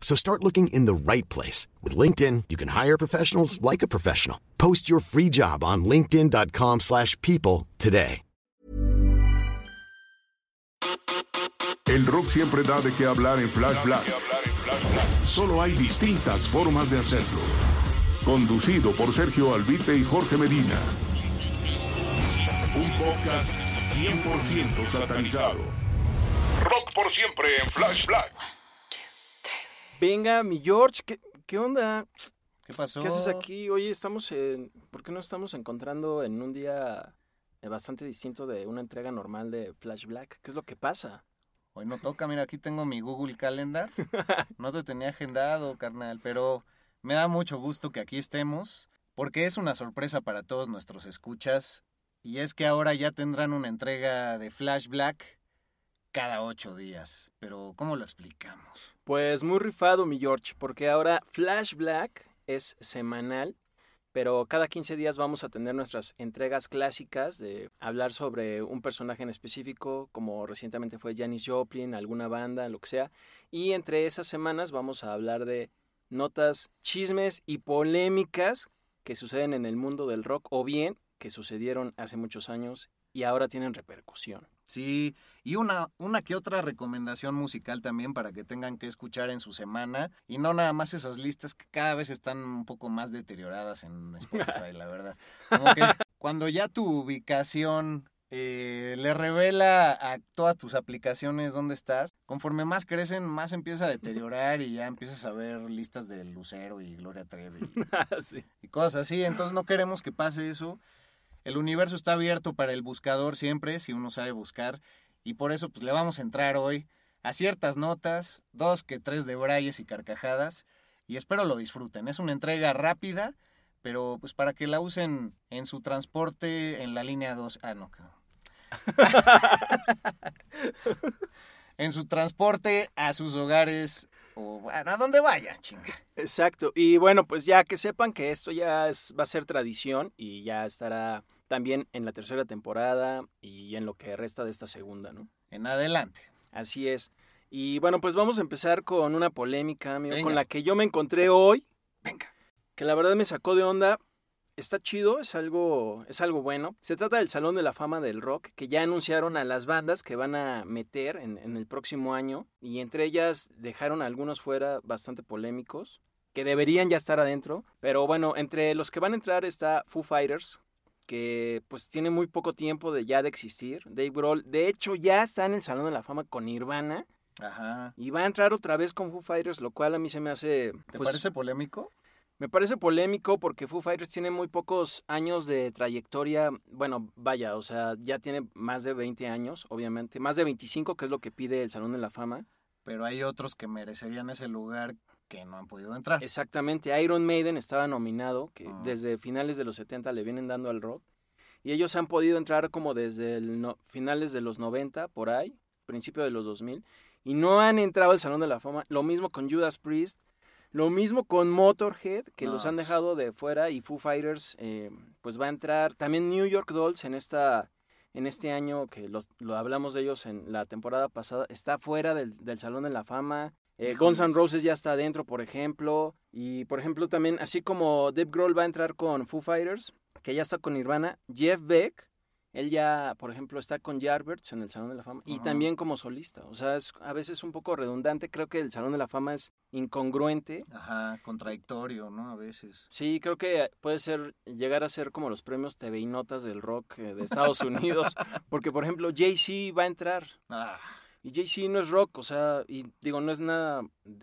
So start looking in the right place. With LinkedIn, you can hire professionals like a professional. Post your free job on linkedin.com slash people today. El rock siempre da de qué hablar en Flash Black. Solo hay distintas formas de hacerlo. Conducido por Sergio Albite y Jorge Medina. Un podcast 100% satanizado. Rock por siempre en Flash Black. Venga, mi George, ¿qué, qué onda? ¿Qué pasó? ¿Qué haces aquí? Oye, estamos en... ¿Por qué no estamos encontrando en un día eh, bastante distinto de una entrega normal de Flash Black? ¿Qué es lo que pasa? Hoy no toca, mira, aquí tengo mi Google Calendar. No te tenía agendado, carnal, pero me da mucho gusto que aquí estemos, porque es una sorpresa para todos nuestros escuchas, y es que ahora ya tendrán una entrega de Flash Black cada ocho días. Pero, ¿cómo lo explicamos? Pues muy rifado, mi George, porque ahora Flash Black es semanal, pero cada 15 días vamos a tener nuestras entregas clásicas de hablar sobre un personaje en específico, como recientemente fue Janis Joplin, alguna banda, lo que sea, y entre esas semanas vamos a hablar de notas, chismes y polémicas que suceden en el mundo del rock o bien que sucedieron hace muchos años y ahora tienen repercusión. Sí, y una, una que otra recomendación musical también para que tengan que escuchar en su semana. Y no nada más esas listas que cada vez están un poco más deterioradas en Spotify, la verdad. Como que cuando ya tu ubicación eh, le revela a todas tus aplicaciones dónde estás, conforme más crecen, más empieza a deteriorar y ya empiezas a ver listas de Lucero y Gloria Trevi Sí. y cosas así. Entonces no queremos que pase eso. El universo está abierto para el buscador siempre, si uno sabe buscar. Y por eso pues le vamos a entrar hoy a ciertas notas, dos que tres de brayes y carcajadas. Y espero lo disfruten. Es una entrega rápida, pero pues para que la usen en su transporte en la línea 2. Ah, no, en su transporte a sus hogares o bueno, a donde vayan, chinga. Exacto. Y bueno, pues ya que sepan que esto ya es- va a ser tradición y ya estará también en la tercera temporada y en lo que resta de esta segunda, ¿no? En adelante. Así es. Y bueno, pues vamos a empezar con una polémica, amigo, Venga. con la que yo me encontré hoy, Venga. que la verdad me sacó de onda. Está chido, es algo, es algo bueno. Se trata del Salón de la Fama del Rock, que ya anunciaron a las bandas que van a meter en, en el próximo año. Y entre ellas dejaron a algunos fuera bastante polémicos, que deberían ya estar adentro. Pero bueno, entre los que van a entrar está Foo Fighters, que pues tiene muy poco tiempo de ya de existir. Dave Grohl, de hecho, ya está en el Salón de la Fama con Nirvana. Ajá. Y va a entrar otra vez con Foo Fighters, lo cual a mí se me hace... ¿Te pues, parece polémico? Me parece polémico porque Foo Fighters tiene muy pocos años de trayectoria. Bueno, vaya, o sea, ya tiene más de 20 años, obviamente. Más de 25, que es lo que pide el Salón de la Fama. Pero hay otros que merecerían ese lugar que no han podido entrar. Exactamente, Iron Maiden estaba nominado, que Ah. desde finales de los 70 le vienen dando al rock. Y ellos han podido entrar como desde el no- finales de los 90, por ahí, principio de los 2000. Y no han entrado al Salón de la Fama. Lo mismo con Judas Priest. Lo mismo con Motorhead, que No, los han pues. dejado de fuera. Y Foo Fighters, eh, pues va a entrar. También New York Dolls en esta en este año, que los- lo hablamos de ellos en la temporada pasada, está fuera del, del Salón de la Fama. Eh, Guns N'. Roses ya está adentro, por ejemplo. Y, por ejemplo, también, así como Dave Grohl va a entrar con Foo Fighters, que ya está con Nirvana, Jeff Beck él ya, por ejemplo, está con Jarberts en el Salón de la Fama y Ajá. también como solista. O sea, es a veces un poco redundante. Creo que el Salón de la Fama es incongruente. Ajá, contradictorio, ¿no? A veces. Sí, creo que puede ser llegar a ser como los premios TV y Notas del rock eh, de Estados Unidos, porque por ejemplo Jay-Z va a entrar Ah, y Jay-Z no es rock, o sea, y digo, no es nada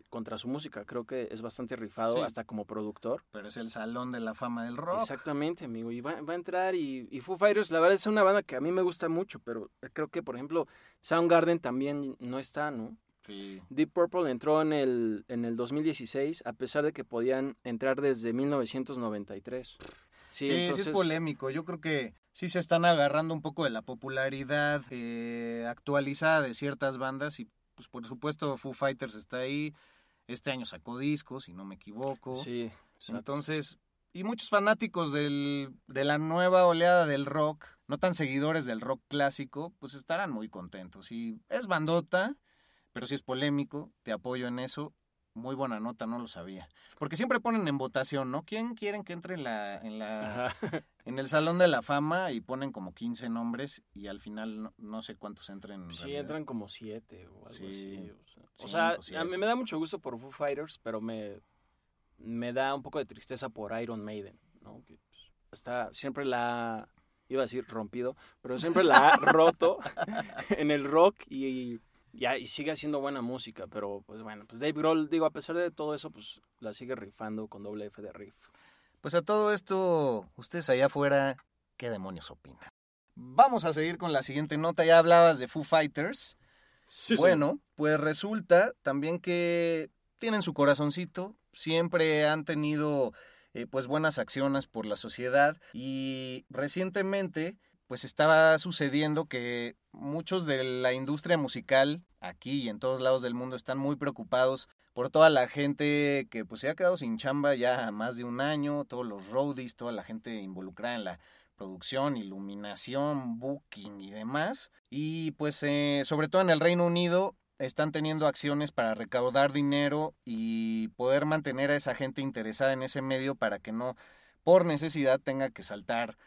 contra su música, creo que es bastante rifado Sí. hasta como productor. pero es el salón de la fama del rock. Exactamente, amigo, y va, va a entrar y, y Foo Fighters, la verdad es una banda que a mí me gusta mucho, pero creo que, por ejemplo, Soundgarden también no está, ¿no? Sí. Deep Purple entró en el, en el 2016, a pesar de que podían entrar desde 1993. Sí, Sí, sí es polémico. Yo creo que sí se están agarrando un poco de la popularidad eh, actualizada de ciertas bandas y pues por supuesto Foo Fighters está ahí. Este año sacó discos, si no me equivoco. Sí, exacto. Entonces, y muchos fanáticos del, de la nueva oleada del rock, no tan seguidores del rock clásico, pues estarán muy contentos. Y es bandota, pero si es polémico, te apoyo en eso. Muy buena nota, no lo sabía. Porque siempre ponen en votación, ¿no? ¿Quién quieren que entre en la, en la, Ajá. en el Salón de la Fama y ponen como 15 nombres y al final no, no sé cuántos entren. en Sí, realidad. entran como siete o algo Sí, así. O sea, o cinco, sea, a mí me da mucho gusto por Foo Fighters, pero me, me da un poco de tristeza por Iron Maiden, ¿no? Que pues, está, siempre la ha, iba a decir rompido, pero siempre la ha roto en el rock y, y, y sigue haciendo buena música, pero pues bueno, pues Dave Grohl, digo, a pesar de todo eso, pues la sigue rifando con doble F de riff. Pues a todo esto, ustedes allá afuera, ¿qué demonios opinan? Vamos a seguir con la siguiente nota. Ya hablabas de Foo Fighters. bueno, pues resulta también que tienen su corazoncito, siempre han tenido eh, pues buenas acciones por la sociedad y recientemente pues estaba sucediendo que muchos de la industria musical aquí y en todos lados del mundo están muy preocupados por toda la gente que pues se ha quedado sin chamba ya más de un año, todos los roadies, toda la gente involucrada en la producción, iluminación, booking y demás. Y pues eh, sobre todo en el Reino Unido están teniendo acciones para recaudar dinero y poder mantener a esa gente interesada en ese medio para que no por necesidad tenga que saltar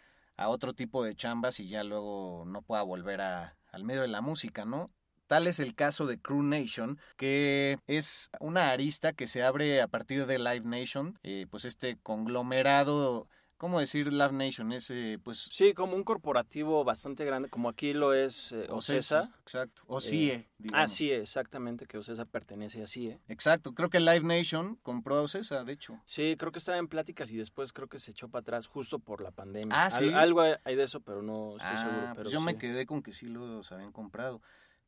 a otro tipo de chambas y ya luego no pueda volver a, al medio de la música, ¿no? Tal es el caso de Crew Nation, que es una arista que se abre a partir de Live Nation, eh, pues este conglomerado, ¿cómo decir Live Nation? Es eh, pues Sí, como un corporativo bastante grande, como aquí lo es eh, Ocesa. Exacto. O CIE, Ah, digamos. sí, exactamente, que Ocesa pertenece a CIE. Exacto. Creo que Live Nation compró a Ocesa, de hecho. Sí, creo que estaba en pláticas y después creo que se echó para atrás justo por la pandemia. Ah, Al- ¿sí? algo hay de eso, pero no estoy Ah, seguro. Pero pues yo me quedé con que sí los habían comprado.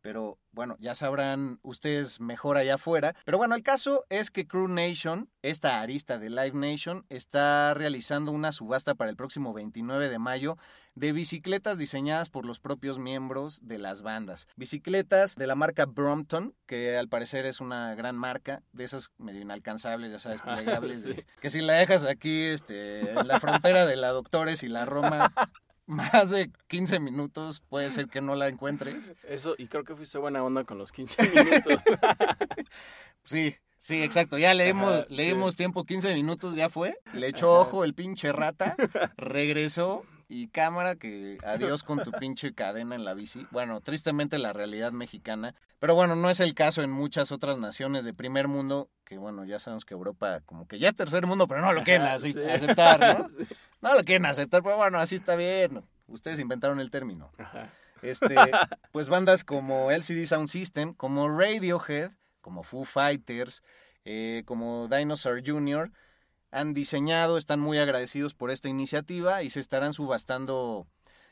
Pero bueno, ya sabrán ustedes mejor allá afuera. Pero bueno, el caso es que Crew Nation, esta arista de Live Nation, está realizando una subasta para el próximo 29 de mayo de bicicletas diseñadas por los propios miembros de las bandas. Bicicletas de la marca Brompton, que al parecer es una gran marca, de esas medio inalcanzables, ya sabes, plegables, de- que si la dejas aquí este, en la frontera de la Doctores y la Roma, más de 15 minutos puede ser que no la encuentres. Eso, y creo que fuiste buena onda con los 15 minutos. Sí, sí, exacto. Ya le dimos, Ajá, le sí. dimos tiempo, 15 minutos ya fue. Le echó ojo el pinche rata, regresó y cámara que adiós con tu pinche cadena en la bici. Bueno, tristemente la realidad mexicana. Pero bueno, no es el caso en muchas otras naciones de primer mundo, que bueno, ya sabemos que Europa como que ya es tercer mundo, pero no lo quieren Ajá, así- sí. aceptar, ¿no? Sí. No lo quieren aceptar, pero bueno, así está bien. Ustedes inventaron el término. Ajá. Este, pues bandas como LCD Sound System, como Radiohead, como Foo Fighters, eh, como Dinosaur Jr., han diseñado, están muy agradecidos por esta iniciativa y se estarán subastando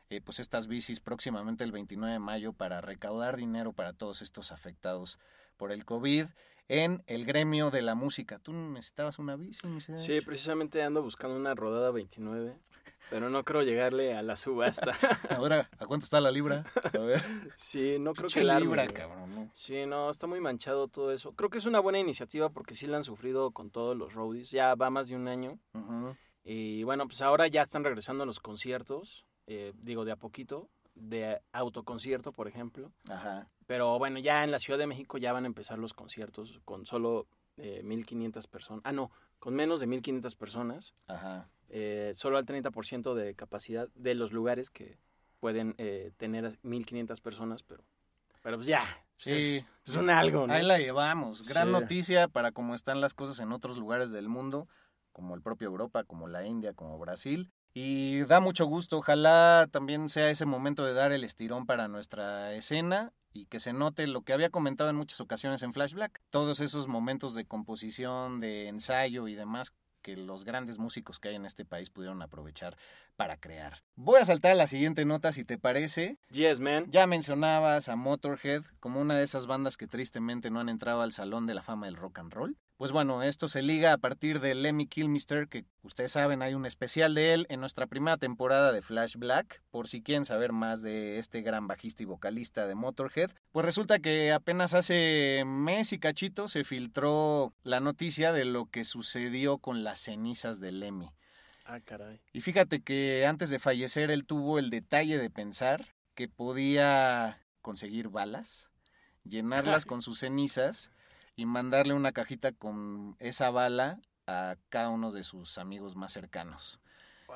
eh, pues estas bicis próximamente el 29 de mayo para recaudar dinero para todos estos afectados por el COVID en el gremio de la música. ¿Tú necesitabas una bici? Sí, precisamente ando buscando una rodada 29, pero no creo llegarle a la subasta. Ahora, ¿a cuánto está la libra? A ver. Sí, no creo que la libra, cabrón. ¿no? Sí, no, está muy manchado todo eso. Creo que es una buena iniciativa porque sí la han sufrido con todos los roadies. Ya va más de un año. Y bueno, pues ahora ya están regresando a los conciertos. eh, digo, de a poquito. De autoconcierto, por ejemplo. Ajá. Pero bueno, ya en la Ciudad de México ya van a empezar los conciertos con solo eh, 1.500 personas. Ah, no, con menos de 1.500 personas. Ajá. eh, solo al 30% de capacidad de los lugares que, pueden eh, tener 1500 personas, pero, pero pues ya, Sí. es, es un algo, ¿no? Ahí la llevamos. Gran Sí. noticia para cómo están las cosas en otros lugares del mundo, como el propio Europa, como la India, como Brasil. Y da mucho gusto. Ojalá también sea ese momento de dar el estirón para nuestra escena y que se note lo que había comentado en muchas ocasiones en Flashback. Todos esos momentos de composición, de ensayo y demás que los grandes músicos que hay en este país pudieron aprovechar para crear. Voy a saltar a la siguiente nota si te parece. Yes, man. Ya mencionabas a Motorhead como una de esas bandas que tristemente no han entrado al Salón de la Fama del Rock and Roll. Pues bueno, esto se liga a partir de Lemmy Kilmister, que ustedes saben hay un especial de él en nuestra primera temporada de Flash Black, por si quieren saber más de este gran bajista y vocalista de Motorhead. Pues resulta que apenas hace mes y cachito se filtró la noticia de lo que sucedió con las cenizas de Lemmy. Ah, caray. Y fíjate que antes de fallecer él tuvo el detalle de pensar que podía conseguir balas, llenarlas con sus cenizas y mandarle una cajita con esa bala a cada uno de sus amigos más cercanos.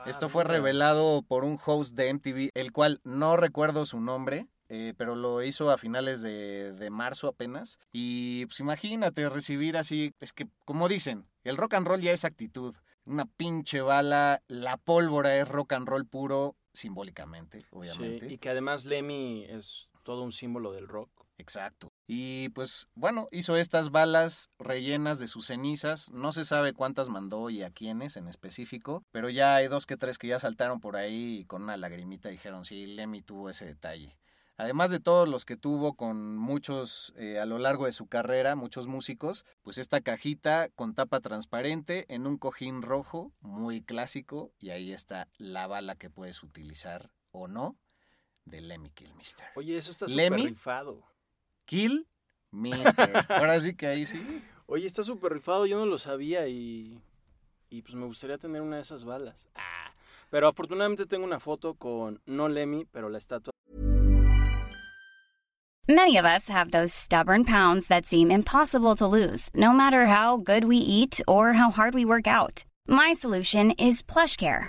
Esto fue revelado por un host de MTV, el cual no recuerdo su nombre, eh, pero lo hizo a finales de, de marzo apenas. Y pues imagínate recibir así, es que como dicen, el rock and roll ya es actitud. Una pinche bala, la pólvora es rock and roll puro, simbólicamente, obviamente. Sí, y que además Lemmy es todo un símbolo del rock. Exacto. Y pues bueno, hizo estas balas rellenas de sus cenizas. No se sabe cuántas mandó y a quiénes en específico, pero ya hay dos que tres que ya saltaron por ahí y con una lagrimita dijeron, sí, Lemmy tuvo ese detalle. Además de todos los que tuvo con muchos eh, a lo largo de su carrera, muchos músicos, pues esta cajita con tapa transparente en un cojín rojo, muy clásico, y ahí está la bala que puedes utilizar o no de Lemmy Kilmister. Oye, eso está súper rifado. Kill Mister. Ahora sí que ahí sí. Oye, está súper rifado, yo no lo sabía y, y pues me gustaría tener una de esas balas. Ah, pero afortunadamente tengo una foto con, no Lemmy, pero la estatua Many of us have those stubborn pounds that seem impossible to lose, no matter how good we eat or how hard we work out. My solution is PlushCare.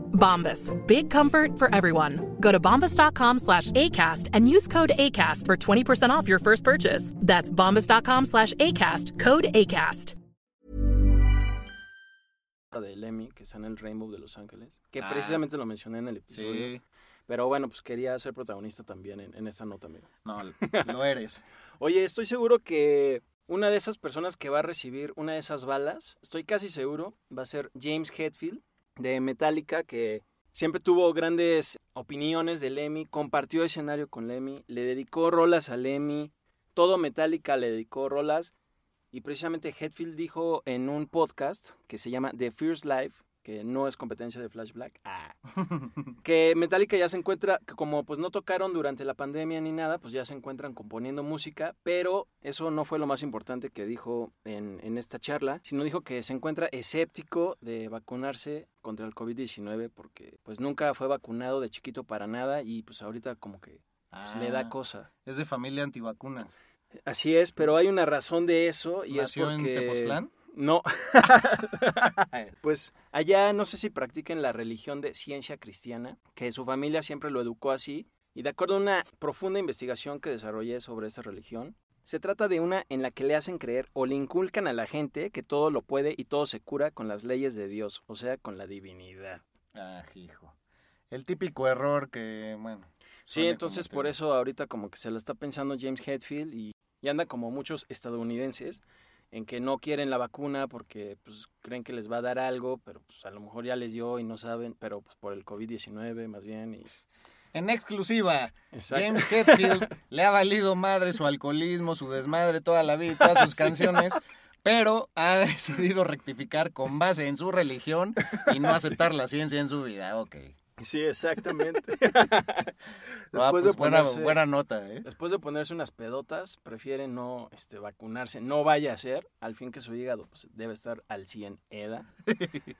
Bombas. Big comfort for everyone. Go to bombas.com slash ACAST and use code ACAST for 20% off your first purchase. That's bombas.com slash ACAST. Code ACAST. de Lemmy, que está en el Rainbow de Los Ángeles, que Ah. precisamente lo mencioné en el episodio. Sí. Pero bueno, pues quería ser protagonista también en, en esta nota, amigo. No, lo eres. Oye, estoy seguro que una de esas personas que va a recibir una de esas balas, estoy casi seguro, va a ser James Hetfield de Metallica, que siempre tuvo grandes opiniones de Lemmy, compartió escenario con Lemmy, le dedicó rolas a Lemmy, todo Metallica le dedicó rolas. Y precisamente Hetfield dijo en un podcast que se llama The First Life, que no es competencia de Flash Black, ah, que Metallica ya se encuentra, que como pues no tocaron durante la pandemia ni nada, pues ya se encuentran componiendo música, pero eso no fue lo más importante que dijo en, en esta charla, sino dijo que se encuentra escéptico de vacunarse contra el COVID-19 porque pues nunca fue vacunado de chiquito para nada y pues ahorita como que pues, le da Ah, cosa. Es de familia antivacunas. Así es, pero hay una razón de eso y ¿Nació es en porque... Tepoztlán? No. pues allá no sé si practiquen la religión de ciencia cristiana, que su familia siempre lo educó así. Y de acuerdo a una profunda investigación que desarrollé sobre esta religión, Se trata de una en la que le hacen creer o le inculcan a la gente que todo lo puede y todo se cura con las leyes de Dios, o sea, con la divinidad. Ah, hijo. El típico error que, bueno. Sí, entonces por eso ahorita como que se lo está pensando James Hetfield y, y anda como muchos estadounidenses en que no quieren la vacuna porque pues, creen que les va a dar algo, pero pues, a lo mejor ya les dio y no saben, pero pues, por el COVID-19 más bien. Y... En exclusiva, James Hetfield le ha valido madre su alcoholismo, su desmadre toda la vida, todas sus canciones, pero ha decidido rectificar con base en su religión y no aceptar la ciencia en su vida. Ok. Sí, exactamente. Ah, pues buena, buena, nota, ¿eh? Después de ponerse unas pedotas, prefiere no este, vacunarse. No vaya a ser, al fin que su hígado pues, debe estar al 100 EDA.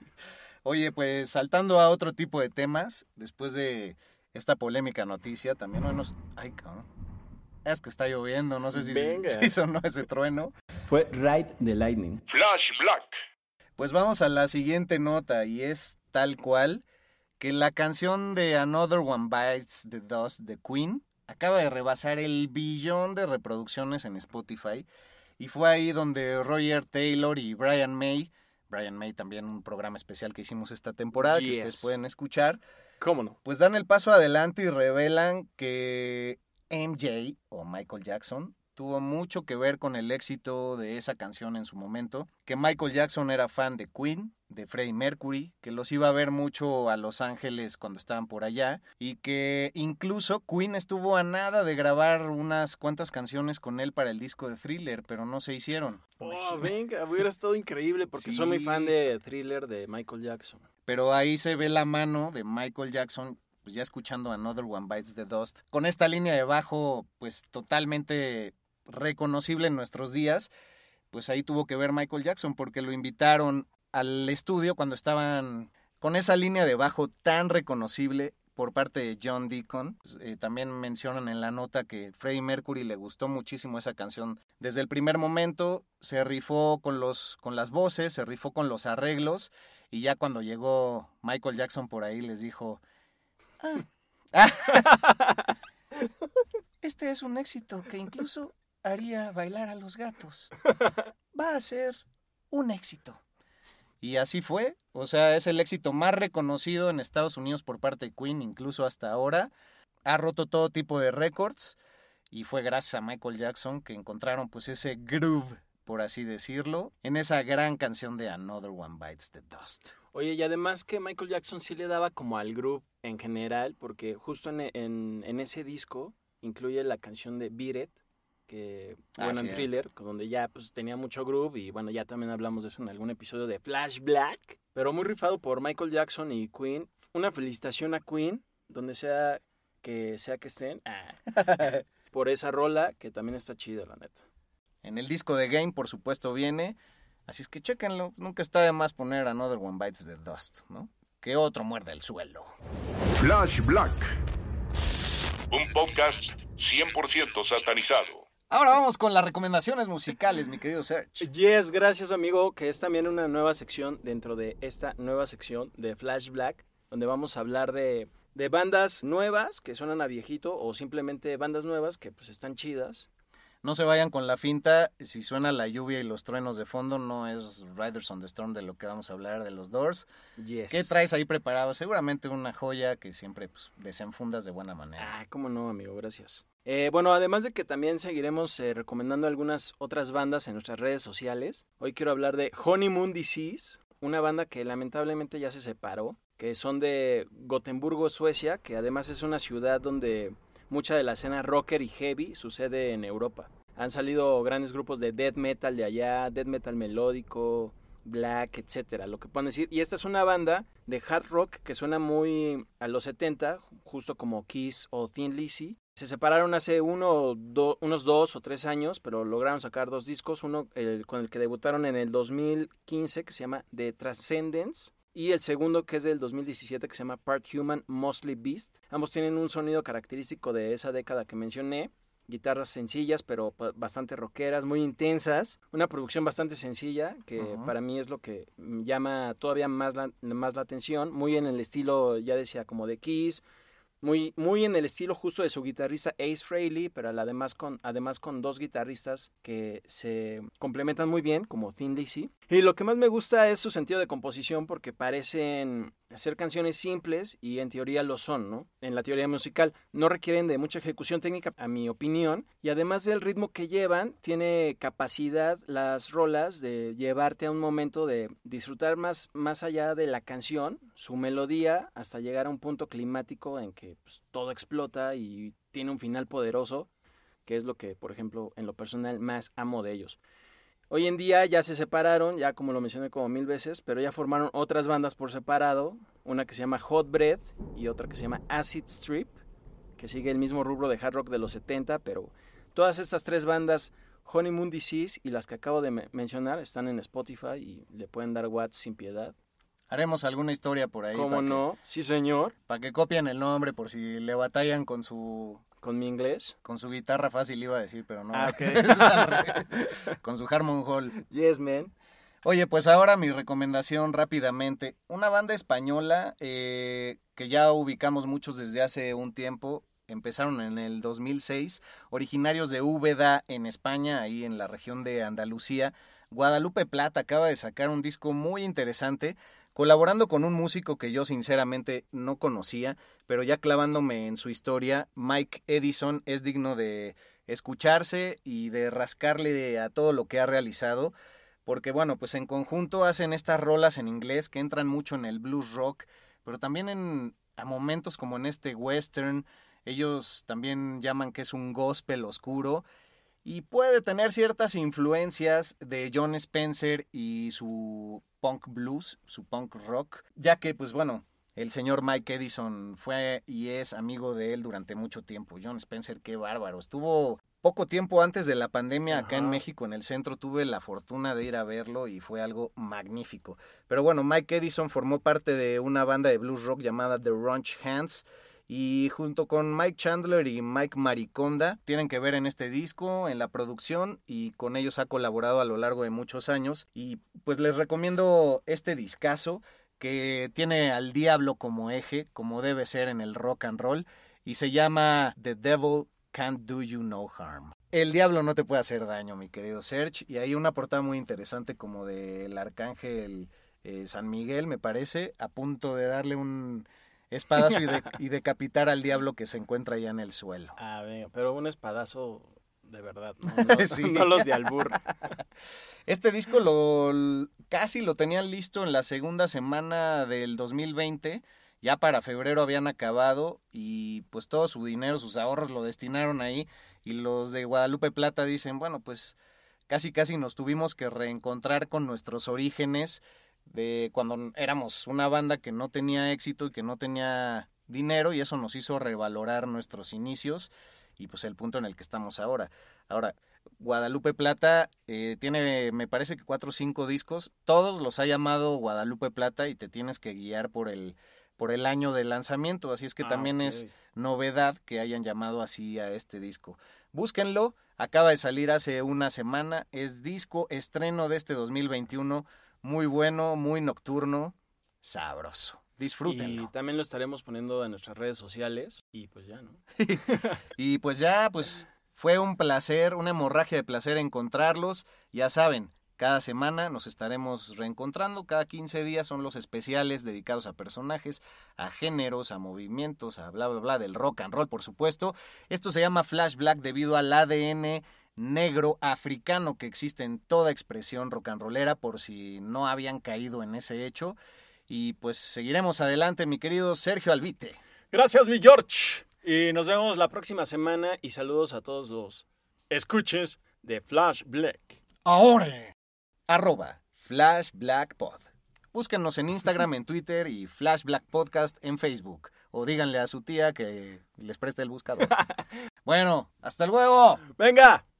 Oye, pues saltando a otro tipo de temas, después de esta polémica noticia, también menos... Ay, cabrón. Es que está lloviendo, no sé si, si sonó ese trueno. Fue Ride the Lightning. Flash Black. Pues vamos a la siguiente nota y es tal cual que la canción de Another One Bites the Dust de Queen acaba de rebasar el billón de reproducciones en Spotify y fue ahí donde Roger Taylor y Brian May, Brian May también un programa especial que hicimos esta temporada que ustedes pueden escuchar, ¿Cómo no? Pues dan el paso adelante y revelan que MJ o Michael Jackson tuvo mucho que ver con el éxito de esa canción en su momento, que Michael Jackson era fan de Queen, de Freddie Mercury, que los iba a ver mucho a Los Ángeles cuando estaban por allá y que incluso Queen estuvo a nada de grabar unas cuantas canciones con él para el disco de Thriller, pero no se hicieron. Oh, venga, hubiera estado increíble porque soy muy fan de Thriller de Michael Jackson. Pero ahí se ve la mano de Michael Jackson pues ya escuchando Another One Bites the Dust, con esta línea de bajo pues totalmente reconocible en nuestros días, pues ahí tuvo que ver Michael Jackson porque lo invitaron al estudio cuando estaban con esa línea de bajo tan reconocible por parte de John Deacon. Eh, también mencionan en la nota que Freddie Mercury le gustó muchísimo esa canción. Desde el primer momento se rifó con, los, con las voces, se rifó con los arreglos y ya cuando llegó Michael Jackson por ahí les dijo, ah, este es un éxito que incluso haría bailar a los gatos. Va a ser un éxito. Y así fue, o sea, es el éxito más reconocido en Estados Unidos por parte de Queen, incluso hasta ahora. Ha roto todo tipo de récords y fue gracias a Michael Jackson que encontraron pues ese groove, por así decirlo, en esa gran canción de Another One Bites the Dust. Oye, y además que Michael Jackson sí le daba como al groove en general, porque justo en, en, ese disco incluye la canción de Beat It, que ah, bueno, en thriller, donde ya pues tenía mucho groove y bueno, ya también hablamos de eso en algún episodio de Flash Black, pero muy rifado por Michael Jackson y Queen. Una felicitación a Queen, donde sea que sea que estén, ah, por esa rola que también está chida, la neta. En el disco de Game, por supuesto, viene, así es que chéquenlo, nunca está de más poner Another One Bites the Dust, ¿no? Que otro muerde el suelo. Flash Black. Un podcast 100% satanizado. Ahora vamos con las recomendaciones musicales, mi querido Serge. Yes, gracias amigo, que es también una nueva sección dentro de esta nueva sección de Flash Black, donde vamos a hablar de, de bandas nuevas que suenan a viejito o simplemente bandas nuevas que pues están chidas no se vayan con la finta, si suena la lluvia y los truenos de fondo, no es Riders on the Storm de lo que vamos a hablar de los Doors. ¿Qué traes ahí preparado? Seguramente una joya que siempre pues, desenfundas de buena manera. Ah, cómo no, amigo, gracias. Eh, bueno, además de que también seguiremos eh, recomendando algunas otras bandas en nuestras redes sociales, hoy quiero hablar de Honeymoon Disease, una banda que lamentablemente ya se separó, que son de Gotemburgo, Suecia, que además es una ciudad donde mucha de la escena rocker y heavy sucede en Europa. Han salido grandes grupos de death metal de allá, death metal melódico, black, etcétera, lo que puedan decir. Y esta es una banda de hard rock que suena muy a los 70, justo como Kiss o Thin Lizzy. Se separaron hace uno, unos dos o tres años, pero lograron sacar dos discos. Uno con el que debutaron en el 2015, que se llama The Transcendence, y el segundo que es del 2017 que se llama Part Human, Mostly Beast. Ambos tienen un sonido característico de esa década que mencioné. Guitarras sencillas pero bastante rockeras, muy intensas. Una producción bastante sencilla que para mí es lo que llama todavía más la, más la atención. Muy en el estilo, ya decía, como de Kiss, muy, muy en el estilo justo de su guitarrista Ace Frehley, pero además con, además con dos guitarristas que se complementan muy bien, como Thin Lizzy. Y lo que más me gusta es su sentido de composición porque parecen ser canciones simples y en teoría lo son, ¿no? En la teoría musical no requieren de mucha ejecución técnica, a mi opinión, y además del ritmo que llevan, tiene capacidad las rolas de llevarte a un momento de disfrutar más, más allá de la canción, su melodía, hasta llegar a un punto climático en que pues, todo explota y tiene un final poderoso, que es lo que, por ejemplo, en lo personal más amo de ellos. Hoy en día ya se separaron, ya como lo mencioné como mil veces, pero ya formaron otras bandas por separado, una que se llama Hot Bread y otra que se llama Acid Strip, que sigue el mismo rubro de hard rock de los 70, pero todas estas tres bandas, Honeymoon Disease y las que acabo de mencionar, están en Spotify y le pueden dar watts sin piedad. Haremos alguna historia por ahí. ¿Cómo no? sí, señor. Para que copien el nombre por si le batallan con su ¿Con mi inglés? Con su guitarra fácil iba a decir, pero no. Ah, ok. Con su Harmon Hall. Yes, man. Oye, pues ahora mi recomendación rápidamente. Una banda española eh, que ya ubicamos muchos desde hace un tiempo. Empezaron en el 2006, originarios de Úbeda en España, ahí en la región de Andalucía. Guadalupe Plata acaba de sacar un disco muy interesante colaborando con un músico que yo sinceramente no conocía, pero ya clavándome en su historia, Mike Edison es digno de escucharse y de rascarle a todo lo que ha realizado, porque bueno, pues en conjunto hacen estas rolas en inglés que entran mucho en el blues rock, pero también en a momentos como en este western, ellos también llaman que es un gospel oscuro y puede tener ciertas influencias de John Spencer y su punk blues, su punk rock, ya que pues bueno, el señor Mike Edison fue y es amigo de él durante mucho tiempo. John Spencer, qué bárbaro. Estuvo poco tiempo antes de la pandemia acá en México, en el centro, tuve la fortuna de ir a verlo y fue algo magnífico. Pero bueno, Mike Edison formó parte de una banda de blues rock llamada The Runch Hands y junto con Mike Chandler y Mike Mariconda tienen que ver en este disco, en la producción y con ellos ha colaborado a lo largo de muchos años y pues les recomiendo este discazo que tiene al diablo como eje, como debe ser en el rock and roll y se llama The Devil Can't Do You No Harm. El diablo no te puede hacer daño, mi querido Serge, y hay una portada muy interesante como del arcángel eh, San Miguel, me parece, a punto de darle un espadazo y, decapitar al diablo que se encuentra ya en el suelo. Ah, pero un espadazo de verdad, no, los de albur. Este disco lo casi lo tenían listo en la segunda semana del 2020. Ya para febrero habían acabado y pues todo su dinero, sus ahorros lo destinaron ahí y los de Guadalupe Plata dicen, bueno, pues casi casi nos tuvimos que reencontrar con nuestros orígenes de cuando éramos una banda que no tenía éxito y que no tenía dinero y eso nos hizo revalorar nuestros inicios y pues el punto en el que estamos ahora. Ahora, Guadalupe Plata eh, tiene, me parece que cuatro o cinco discos, todos los ha llamado Guadalupe Plata y te tienes que guiar por el, por el año de lanzamiento, así es que ah, también es novedad que hayan llamado así a este disco. Búsquenlo, acaba de salir hace una semana, es disco estreno de este 2021 muy bueno, muy nocturno, sabroso. Disfrútenlo. Y también lo estaremos poniendo en nuestras redes sociales y pues ya, ¿no? y pues ya, pues fue un placer, una hemorragia de placer encontrarlos. Ya saben, cada semana nos estaremos reencontrando, cada 15 días son los especiales dedicados a personajes, a géneros, a movimientos, a bla, bla, bla, del rock and roll, por supuesto. Esto se llama Flash Black debido al ADN negro africano que existe en toda expresión rock and rollera por si no habían caído en ese hecho. Y pues seguiremos adelante, mi querido Sergio Albite. Gracias, mi George. Y nos vemos la próxima semana y saludos a todos los escuches de Flash Black. Ahora, arroba Flash Black Pod. Búsquenos en Instagram, en Twitter y Flash Black Podcast en Facebook. O díganle a su tía que les preste el buscador. bueno, hasta luego. Venga.